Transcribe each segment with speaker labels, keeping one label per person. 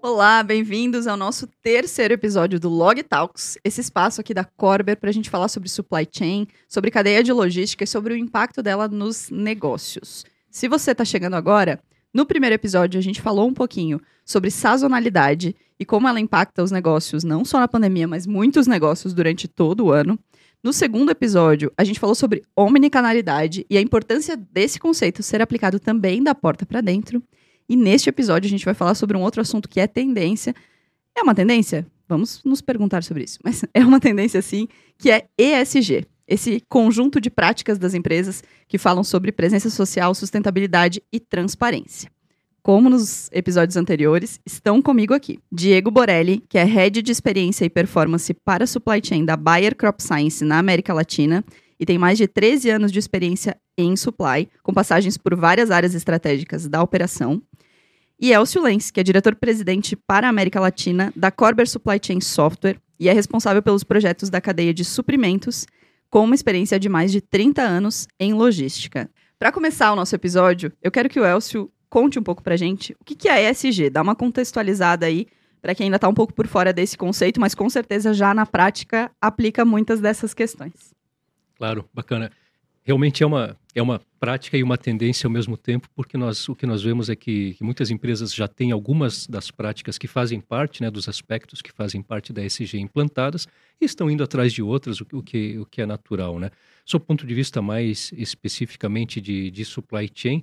Speaker 1: Olá, bem-vindos ao nosso terceiro episódio do Log Talks, esse espaço aqui da Corber para a gente falar sobre supply chain, sobre cadeia de logística e sobre o impacto dela nos negócios. Se você está chegando agora, no primeiro episódio a gente falou um pouquinho sobre sazonalidade e como ela impacta os negócios, não só na pandemia, mas muitos negócios durante todo o ano. No segundo episódio, a gente falou sobre omnicanalidade e a importância desse conceito ser aplicado também da porta para dentro. E neste episódio a gente vai falar sobre um outro assunto que é tendência. É uma tendência? Vamos nos perguntar sobre isso. Mas é uma tendência sim, que é ESG. Esse conjunto de práticas das empresas que falam sobre presença social, sustentabilidade e transparência. Como nos episódios anteriores, estão comigo aqui Diego Borelli, que é Head de Experiência e Performance para Supply Chain da Bayer Crop Science na América Latina e tem mais de 13 anos de experiência em supply, com passagens por várias áreas estratégicas da operação e Elcio Lenz, que é diretor-presidente para a América Latina da Corber Supply Chain Software e é responsável pelos projetos da cadeia de suprimentos, com uma experiência de mais de 30 anos em logística. Para começar o nosso episódio, eu quero que o Elcio conte um pouco para a gente o que é ESG, dá uma contextualizada aí para quem ainda está um pouco por fora desse conceito, mas com certeza já na prática aplica muitas dessas questões.
Speaker 2: Claro, bacana realmente é uma, é uma prática e uma tendência ao mesmo tempo, porque nós, o que nós vemos é que, que muitas empresas já têm algumas das práticas que fazem parte, né, dos aspectos que fazem parte da ESG implantadas e estão indo atrás de outras, o, o, que, o que é natural. Né? Sob o ponto de vista mais especificamente de, de supply chain,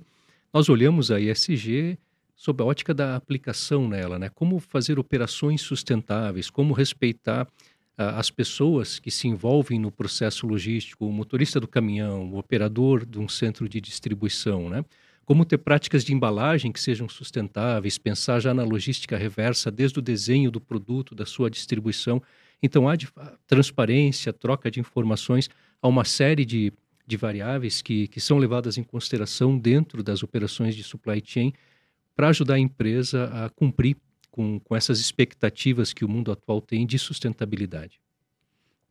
Speaker 2: nós olhamos a ESG sob a ótica da aplicação nela, né? como fazer operações sustentáveis, como respeitar as pessoas que se envolvem no processo logístico, o motorista do caminhão, o operador de um centro de distribuição, né? Como ter práticas de embalagem que sejam sustentáveis, pensar já na logística reversa, desde o desenho do produto, da sua distribuição. Então, há de, transparência, troca de informações, há uma série de, de variáveis que, que são levadas em consideração dentro das operações de supply chain para ajudar a empresa a cumprir com, com essas expectativas que o mundo atual tem de sustentabilidade.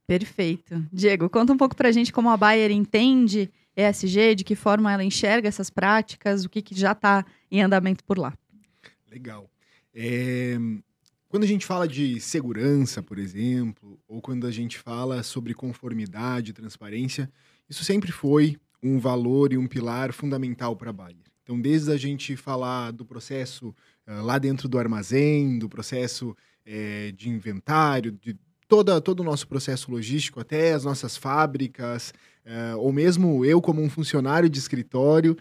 Speaker 1: Perfeito. Diego, conta um pouco para a gente como a Bayer entende ESG, de que forma ela enxerga essas práticas, o que, que já está em andamento por lá.
Speaker 3: Legal. É, quando a gente fala de segurança, por exemplo, ou quando a gente fala sobre conformidade, transparência, isso sempre foi um valor e um pilar fundamental para a Bayer. Então, desde a gente falar do processo uh, lá dentro do armazém, do processo é, de inventário, de toda, todo o nosso processo logístico, até as nossas fábricas, uh, ou mesmo eu como um funcionário de escritório,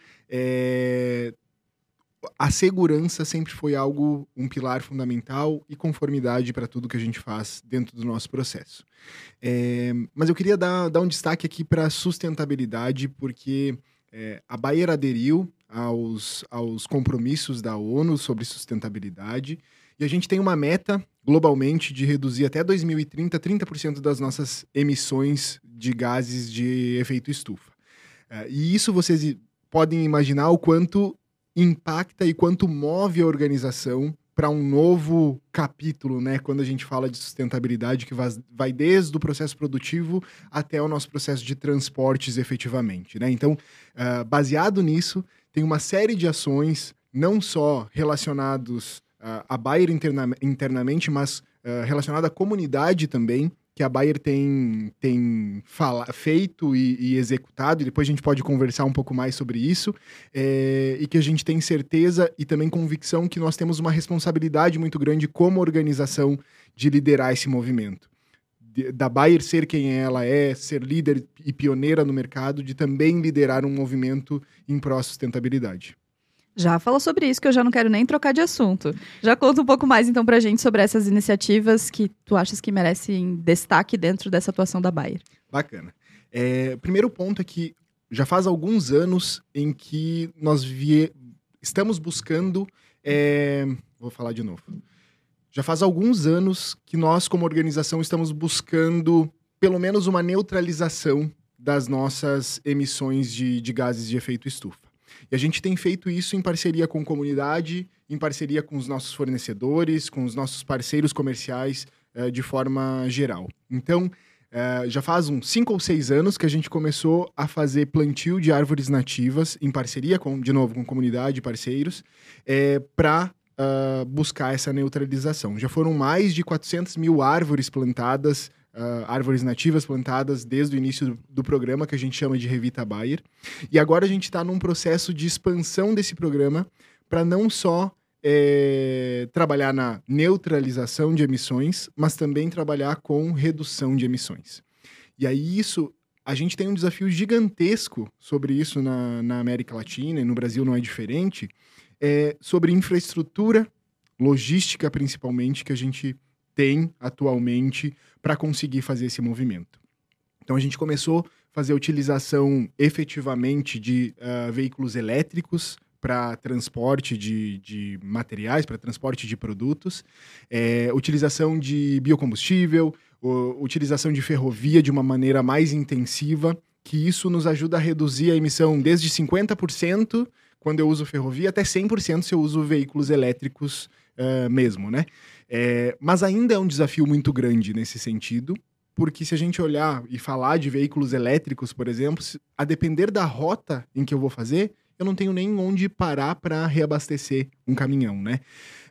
Speaker 3: a segurança sempre foi algo, um pilar fundamental e conformidade para tudo que a gente faz dentro do nosso processo. É, mas eu queria dar, dar um destaque aqui para a sustentabilidade, porque é, a Bayer aderiu aos, aos compromissos da ONU sobre sustentabilidade e a gente tem uma meta globalmente de reduzir até 2030 30% das nossas emissões de gases de efeito estufa. É, e isso vocês podem imaginar o quanto impacta e quanto move a organização para um novo capítulo, né? Quando a gente fala de sustentabilidade, que vai desde o processo produtivo até o nosso processo de transportes efetivamente, né? Então, uh, baseado nisso, tem uma série de ações, não só relacionados uh, a Bayer interna internamente, mas uh, à comunidade também, que a Bayer tem, tem fala, feito e, e, executado, e depois a gente pode conversar um pouco mais sobre isso, é, e que a gente tem certeza e também convicção que nós temos uma responsabilidade muito grande como organização de liderar esse movimento. Da Bayer ser quem ela é, ser líder e pioneira no mercado, de também liderar um movimento em pró-sustentabilidade.
Speaker 1: Já falou sobre isso, que eu já não quero nem trocar de assunto. Já conta um pouco mais, então, pra gente sobre essas iniciativas que tu achas que merecem destaque dentro dessa atuação da Bayer.
Speaker 3: Bacana. É, primeiro ponto é que já faz alguns anos em que nós vie... estamos buscando. É... Vou falar de novo. Já faz alguns anos que nós, como organização, estamos buscando pelo menos uma neutralização das nossas emissões de, de gases de efeito estufa. E a gente tem feito isso em parceria com a comunidade, em parceria com os nossos fornecedores, com os nossos parceiros comerciais uh, de forma geral. Então, É, já faz uns 5 ou 6 anos que a gente começou a fazer plantio de árvores nativas em parceria, com, de novo, com comunidade e parceiros, é, para uh, ah, buscar essa neutralização. Já foram mais de 400 mil árvores plantadas, uh, árvores nativas plantadas desde o início do, do, programa, que a gente chama de Revita Bayer. E agora a gente está num processo de expansão desse programa para não só é, trabalhar na neutralização de emissões, mas também trabalhar com redução de emissões. E aí isso, a gente tem um desafio gigantesco sobre isso na, na América Latina e no Brasil não é diferente, é sobre infraestrutura, logística principalmente, que a gente tem atualmente para conseguir fazer esse movimento. Então a gente começou a fazer a utilização efetivamente de uh, veículos elétricos para transporte de, de materiais, para transporte de produtos, é, utilização de biocombustível, o, utilização de ferrovia de uma maneira mais intensiva, que isso nos ajuda a reduzir a emissão desde 50% quando eu uso ferrovia até 100% se eu uso veículos elétricos uh, mesmo, né? É, mas ainda é um desafio muito grande nesse sentido, porque se a gente olhar e falar de veículos elétricos, por exemplo, a depender da rota em que eu vou fazer, eu não tenho nem onde parar para reabastecer um caminhão, né?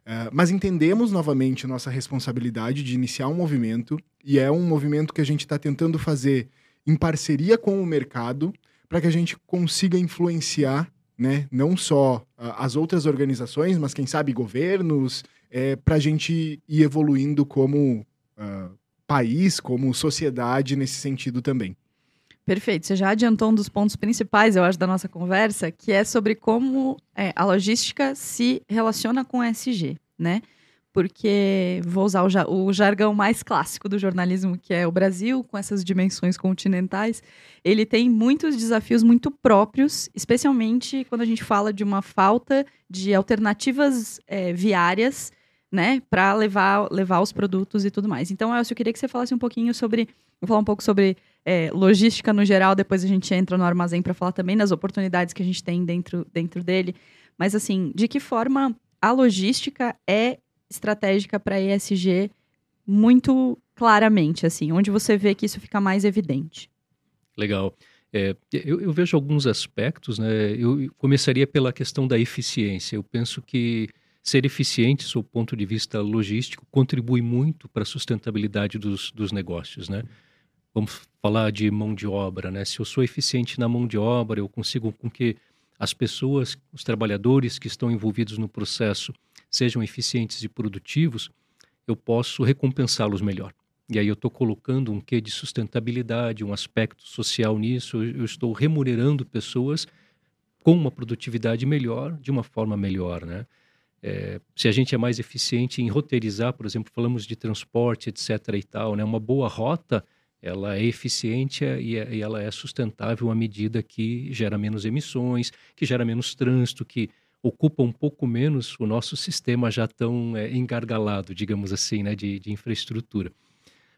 Speaker 3: Uh, mas entendemos novamente nossa responsabilidade de iniciar um movimento, e é um movimento que a gente está tentando fazer em parceria com o mercado, para que a gente consiga influenciar né, não só uh, as outras organizações, mas quem sabe governos, é, para a gente ir evoluindo como uh, país, como sociedade nesse sentido também.
Speaker 1: Perfeito. Você já adiantou um dos pontos principais, eu acho, da nossa conversa, que é sobre como é, a logística se relaciona com o SG, né? Porque vou usar o, o, jargão mais clássico do jornalismo, que é o Brasil, com essas dimensões continentais, ele tem muitos desafios muito próprios, especialmente quando a gente fala de uma falta de alternativas é, viárias né, para levar, levar os produtos e tudo mais. Então, Elcio, eu queria que você falasse um pouquinho sobre, vou falar um pouco sobre é, logística no geral, depois a gente entra no armazém para falar também das oportunidades que a gente tem dentro, dentro dele. Mas, assim, de que forma a logística é estratégica para ESG muito claramente, assim, onde você vê que isso fica mais evidente?
Speaker 2: Legal. É, eu, eu, vejo alguns aspectos, né? Eu começaria pela questão da eficiência. Eu penso que ser eficiente, sob o ponto de vista logístico, contribui muito para a sustentabilidade dos, dos negócios, né? Vamos falar de mão de obra, né? Se eu sou eficiente na mão de obra, eu consigo com que as pessoas, os trabalhadores que estão envolvidos no processo sejam eficientes e produtivos, eu posso recompensá-los melhor. E aí eu estou colocando um quê de sustentabilidade, um aspecto social nisso, eu estou remunerando pessoas com uma produtividade melhor, de uma forma melhor, né? É, se a gente é mais eficiente em roteirizar, por exemplo, falamos de transporte, etc. e tal, né? Uma boa rota, ela é eficiente e, é, e ela é sustentável à medida que gera menos emissões, que gera menos trânsito, que ocupa um pouco menos o nosso sistema já tão é, engargalado, digamos assim, né? De, de infraestrutura.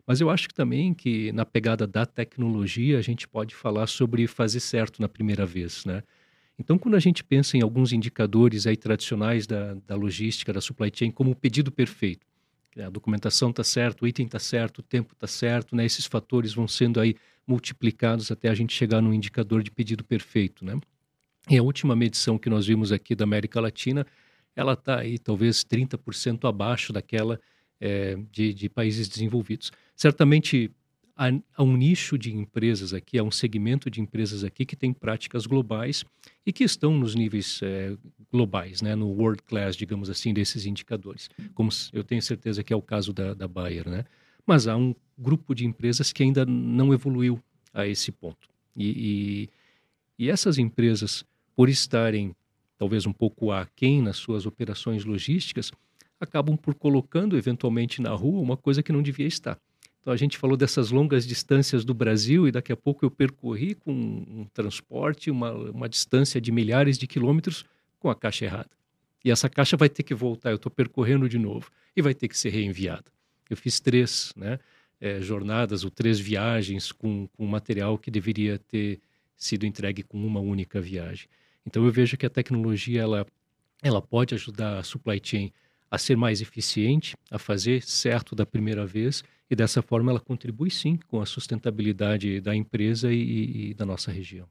Speaker 2: Mas eu acho que também que na pegada da tecnologia a gente pode falar sobre fazer certo na primeira vez, né? Então, quando a gente pensa em alguns indicadores aí tradicionais da, da logística, da supply chain, como o pedido perfeito, a documentação está certa, o item está certo, o tempo está certo, né? esses fatores vão sendo aí multiplicados até a gente chegar no indicador de pedido perfeito. Né? E a última medição que nós vimos aqui da América Latina, ela está aí talvez 30% abaixo daquela é, de, de países desenvolvidos. Certamente há, um nicho de empresas aqui, há um segmento de empresas aqui que tem práticas globais e que estão nos níveis é, globais, né, no world class, digamos assim, desses indicadores. Como eu tenho certeza que é o caso da, da Bayer, né? Mas há um grupo de empresas que ainda não evoluiu a esse ponto. E, e, e essas empresas, por estarem talvez um pouco aquém nas suas operações logísticas, acabam por colocando eventualmente na rua uma coisa que não devia estar. Então a gente falou dessas longas distâncias do Brasil e daqui a pouco eu percorri com um transporte uma, uma distância de milhares de quilômetros com a caixa errada. E essa caixa vai ter que voltar, eu estou percorrendo de novo e vai ter que ser reenviada. Eu fiz três né, é, jornadas ou três viagens com, com material que deveria ter sido entregue com uma única viagem. Então eu vejo que a tecnologia ela, ela pode ajudar a supply chain a ser mais eficiente, a fazer certo da primeira vez e dessa forma ela contribui sim com a sustentabilidade da empresa e, e da nossa região.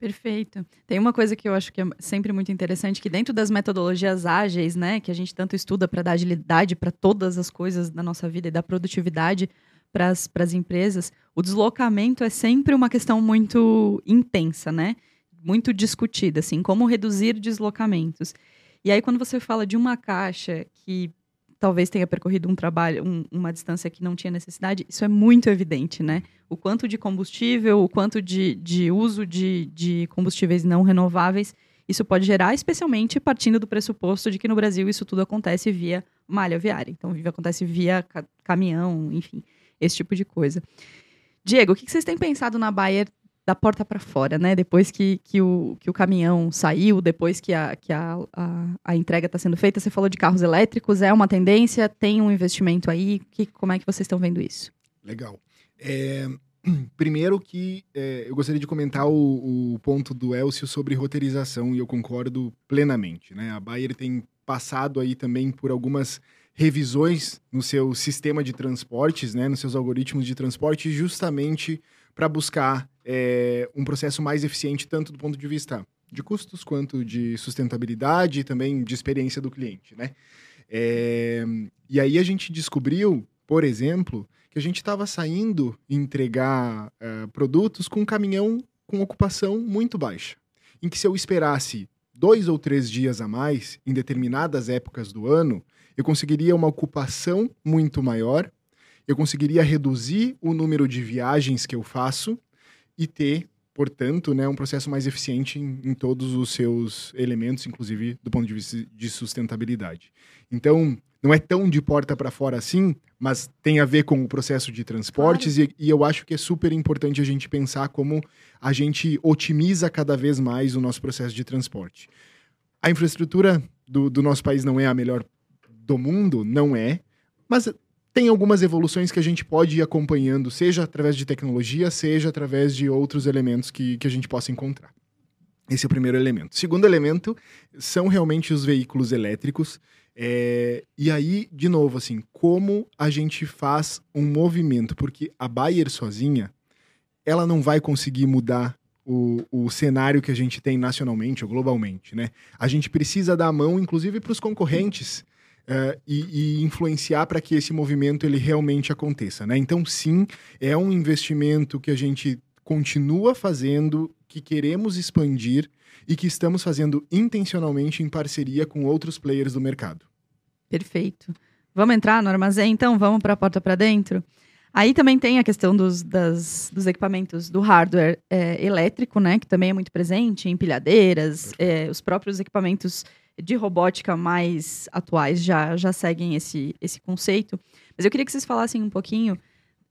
Speaker 1: Perfeito. Tem uma coisa que eu acho que é sempre muito interessante, que dentro das metodologias ágeis, né, que a gente tanto estuda para dar agilidade para todas as coisas da nossa vida e dar produtividade para as empresas, o deslocamento é sempre uma questão muito intensa, né? Muito discutida, assim, como reduzir deslocamentos. E aí, quando você fala de uma caixa que talvez tenha percorrido um trabalho, um, uma distância que não tinha necessidade, isso é muito evidente, né? O quanto de combustível, o quanto de, de uso de, de combustíveis não renováveis isso pode gerar, especialmente partindo do pressuposto de que no Brasil isso tudo acontece via malha viária. Então, acontece via ca caminhão, enfim, esse tipo de coisa. Diego, o que vocês têm pensado na Bayer da porta para fora, né? Depois que, que, o, que o caminhão saiu, depois que a, que a, a, a entrega está sendo feita, você falou de carros elétricos, é uma tendência, tem um investimento aí, que, como é que vocês estão vendo isso?
Speaker 3: Legal. É, primeiro que é, eu gostaria de comentar o, o, ponto do Elcio sobre roteirização, e eu concordo plenamente, né? A Bayer tem passado aí também por algumas revisões no seu sistema de transportes, né, nos seus algoritmos de transporte, justamente para buscar é, um processo mais eficiente, tanto do ponto de vista de custos quanto de sustentabilidade e também de experiência do cliente, né? É, e aí a gente descobriu, por exemplo, que a gente estava saindo entregar é, produtos com um caminhão com ocupação muito baixa, em que se eu esperasse dois ou três dias a mais em determinadas épocas do ano, eu conseguiria uma ocupação muito maior eu conseguiria reduzir o número de viagens que eu faço e ter, portanto, né, um processo mais eficiente em, em todos os seus elementos, inclusive do ponto de vista de sustentabilidade. Então, não é tão de porta para fora assim, mas tem a ver com o processo de transportes claro. e, e, eu acho que é super importante a gente pensar como a gente otimiza cada vez mais o nosso processo de transporte. A infraestrutura do, do nosso país não é a melhor do mundo, não é, mas tem algumas evoluções que a gente pode ir acompanhando, seja através de tecnologia, seja através de outros elementos que, que a gente possa encontrar. Esse é o primeiro elemento. Segundo elemento são realmente os veículos elétricos. É, e aí, de novo, assim, como a gente faz um movimento? Porque a Bayer sozinha, ela não vai conseguir mudar o, o cenário que a gente tem nacionalmente ou globalmente, né? A gente precisa dar a mão, inclusive, para os concorrentes uh, e, e, influenciar para que esse movimento ele realmente aconteça. Né? Então, sim, é um investimento que a gente continua fazendo, que queremos expandir e que estamos fazendo intencionalmente em parceria com outros players do mercado.
Speaker 1: Perfeito. Vamos entrar no armazém, então? Vamos para a porta para dentro? Aí também tem a questão dos, das, dos equipamentos do hardware é, elétrico, né? Que também é muito presente, empilhadeiras, é, os próprios equipamentos de robótica mais atuais já, já seguem esse, esse conceito. Mas eu queria que vocês falassem um pouquinho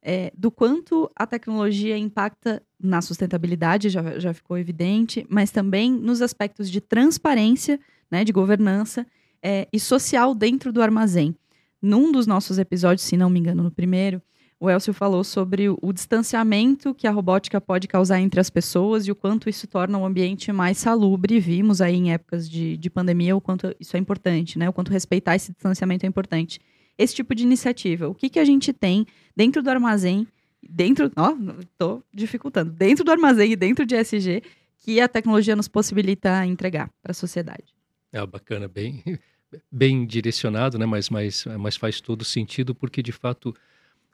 Speaker 1: é, do quanto a tecnologia impacta na sustentabilidade, já, já ficou evidente, mas também nos aspectos de transparência, né, de governança é, e social dentro do armazém. Num dos nossos episódios, se não me engano, no primeiro, o Elcio falou sobre o, distanciamento que a robótica pode causar entre as pessoas e o quanto isso torna o ambiente mais salubre. Vimos aí em épocas de, de pandemia o quanto isso é importante, né? O quanto respeitar esse distanciamento é importante. Esse tipo de iniciativa, o que, que a gente tem dentro do armazém, dentro, ó, tô dificultando, dentro do armazém e dentro de SG, que a tecnologia nos possibilita entregar para a sociedade.
Speaker 2: É bacana, bem, bem direcionado, né? Mas, mas, mas faz todo sentido porque de fato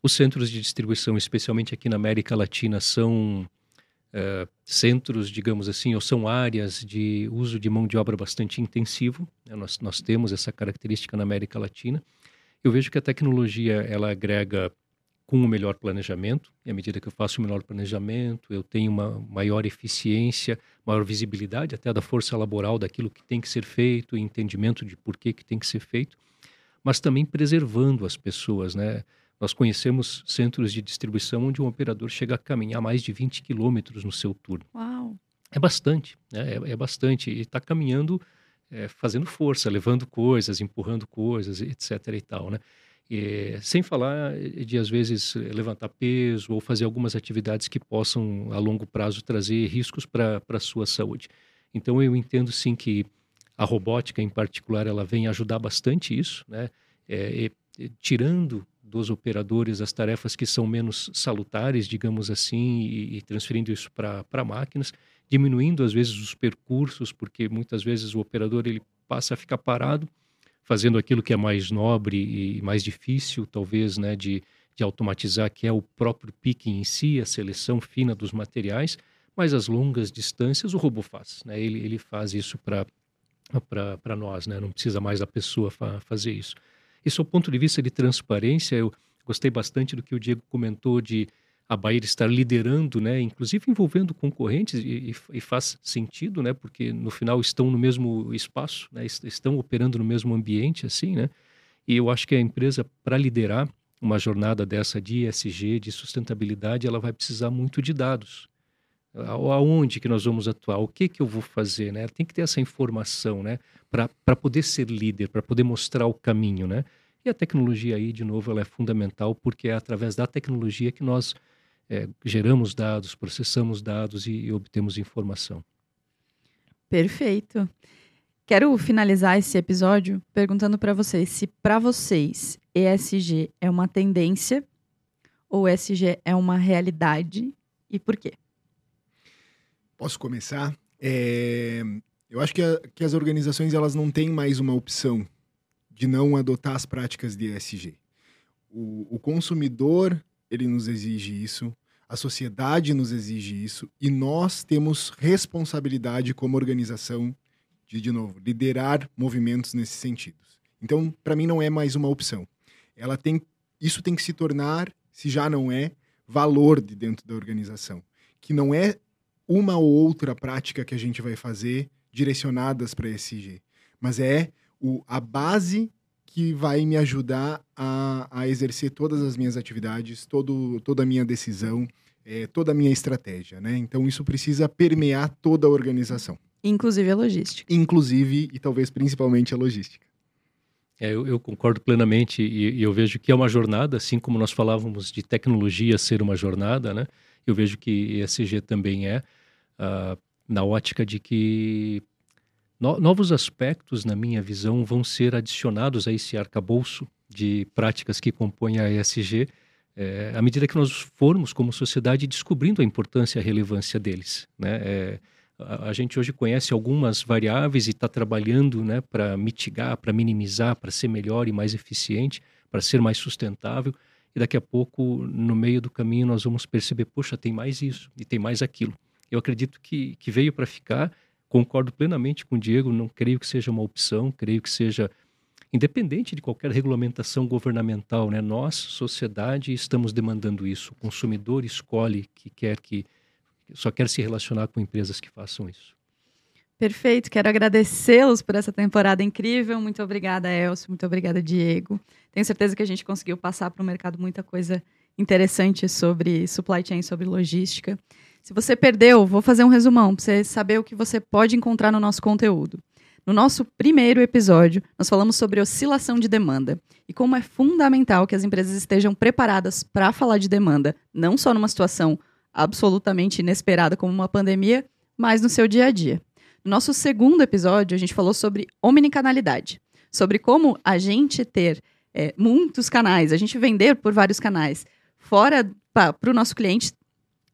Speaker 2: os centros de distribuição, especialmente aqui na América Latina, são é, centros, digamos assim, ou são áreas de uso de mão de obra bastante intensivo. Né? Nós, nós temos essa característica na América Latina. Eu vejo que a tecnologia ela agrega com o melhor planejamento, e à medida que eu faço o melhor planejamento, eu tenho uma maior eficiência, maior visibilidade até da força laboral daquilo que tem que ser feito, entendimento de por que, que tem que ser feito, mas também preservando as pessoas, né? Nós conhecemos centros de distribuição onde um operador chega a caminhar mais de 20 quilômetros no seu turno.
Speaker 1: Uau!
Speaker 2: É bastante, né? é, é bastante. E está caminhando, é, fazendo força, levando coisas, empurrando coisas, etc. e tal, né? E, sem falar de, às vezes, levantar peso ou fazer algumas atividades que possam, a longo prazo, trazer riscos para a sua saúde. Então, eu entendo, sim, que a robótica, em particular, ela vem ajudar bastante isso, né? É, tirando dos operadores as tarefas que são menos salutares, digamos assim, e, e transferindo isso para máquinas, diminuindo às vezes os percursos, porque muitas vezes o operador ele passa a ficar parado, fazendo aquilo que é mais nobre e mais difícil, talvez, né, de, de automatizar, que é o próprio picking em si, a seleção fina dos materiais, mas as longas distâncias o robô faz, né? Ele, ele faz isso para nós, né? Não precisa mais a pessoa fa fazer isso. Isso, do ponto de vista de transparência, eu gostei bastante do que o Diego comentou de a Bayer estar liderando, né, inclusive envolvendo concorrentes e, e, faz sentido, né, porque no final estão no mesmo espaço, né, estão operando no mesmo ambiente, assim, né, e eu acho que a empresa para liderar uma jornada dessa de ESG, de sustentabilidade, ela vai precisar muito de dados. Aonde que nós vamos atuar? O que que eu vou fazer, né? Tem que ter essa informação, né, para poder ser líder, para poder mostrar o caminho, né? E a tecnologia aí, de novo, ela é fundamental porque é através da tecnologia que nós é, geramos dados, processamos dados e, e obtemos informação.
Speaker 1: Perfeito. Quero finalizar esse episódio perguntando para vocês se para vocês ESG é uma tendência ou ESG é uma realidade e por quê?
Speaker 3: Posso começar? É... Eu acho que, a, que as organizações elas não têm mais uma opção de não adotar as práticas de ESG. O, o consumidor ele nos exige isso, a sociedade nos exige isso e nós temos responsabilidade como organização de, de novo, liderar movimentos nesses sentidos. Então, para mim não é mais uma opção. Ela tem isso tem que se tornar, se já não é, valor de dentro da organização, que não é uma ou outra prática que a gente vai fazer direcionadas para ESG, mas é o, a base que vai me ajudar a, a exercer todas as minhas atividades, todo, toda a minha decisão, é, toda a minha estratégia, né? Então isso precisa permear toda a organização.
Speaker 1: Inclusive a logística.
Speaker 3: Inclusive e talvez principalmente a logística.
Speaker 2: É, eu, eu, concordo plenamente e, e, eu vejo que é uma jornada, assim como nós falávamos de tecnologia ser uma jornada, né? Eu vejo que ESG também é, uh, na ótica de que no, novos aspectos, na minha visão, vão ser adicionados a esse arcabouço de práticas que compõem a ESG, é, à medida que nós formos, como sociedade, descobrindo a importância e a relevância deles. Né? É, a, a, gente hoje conhece algumas variáveis e está trabalhando né, para mitigar, para minimizar, para ser melhor e mais eficiente, para ser mais sustentável. E daqui a pouco, no meio do caminho, nós vamos perceber: poxa, tem mais isso e tem mais aquilo. Eu acredito que, que veio para ficar concordo plenamente com o Diego, não creio que seja uma opção, creio que seja independente de qualquer regulamentação governamental, né? Nós, sociedade, estamos demandando isso. O consumidor escolhe que quer que só quer se relacionar com empresas que façam isso.
Speaker 1: Perfeito, quero agradecê-los por essa temporada incrível. Muito obrigada, Elcio. Muito obrigada, Diego. Tenho certeza que a gente conseguiu passar para o mercado muita coisa interessante sobre supply chain, sobre logística. Se você perdeu, vou fazer um resumão para você saber o que você pode encontrar no nosso conteúdo. No nosso primeiro episódio, nós falamos sobre oscilação de demanda e como é fundamental que as empresas estejam preparadas para falar de demanda, não só numa situação absolutamente inesperada como uma pandemia, mas no seu dia a dia. No nosso segundo episódio, a gente falou sobre omnicanalidade, sobre como a gente ter é, muitos canais, a gente vender por vários canais, fora para o nosso cliente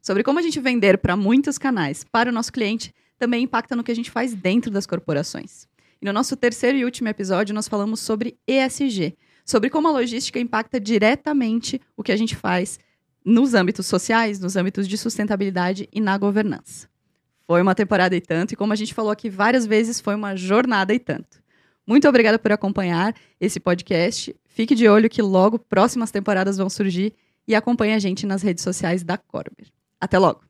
Speaker 1: sobre como a gente vender para muitos canais para o nosso cliente também impacta no que a gente faz dentro das corporações. E no nosso terceiro e último episódio, nós falamos sobre ESG, sobre como a logística impacta diretamente o que a gente faz nos âmbitos sociais, nos âmbitos de sustentabilidade e na governança. Foi uma temporada e tanto, e como a gente falou aqui várias vezes, foi uma jornada e tanto. Muito obrigada por acompanhar esse podcast. Fique de olho que logo próximas temporadas vão surgir e acompanhe a gente nas redes sociais da Corber. Até logo!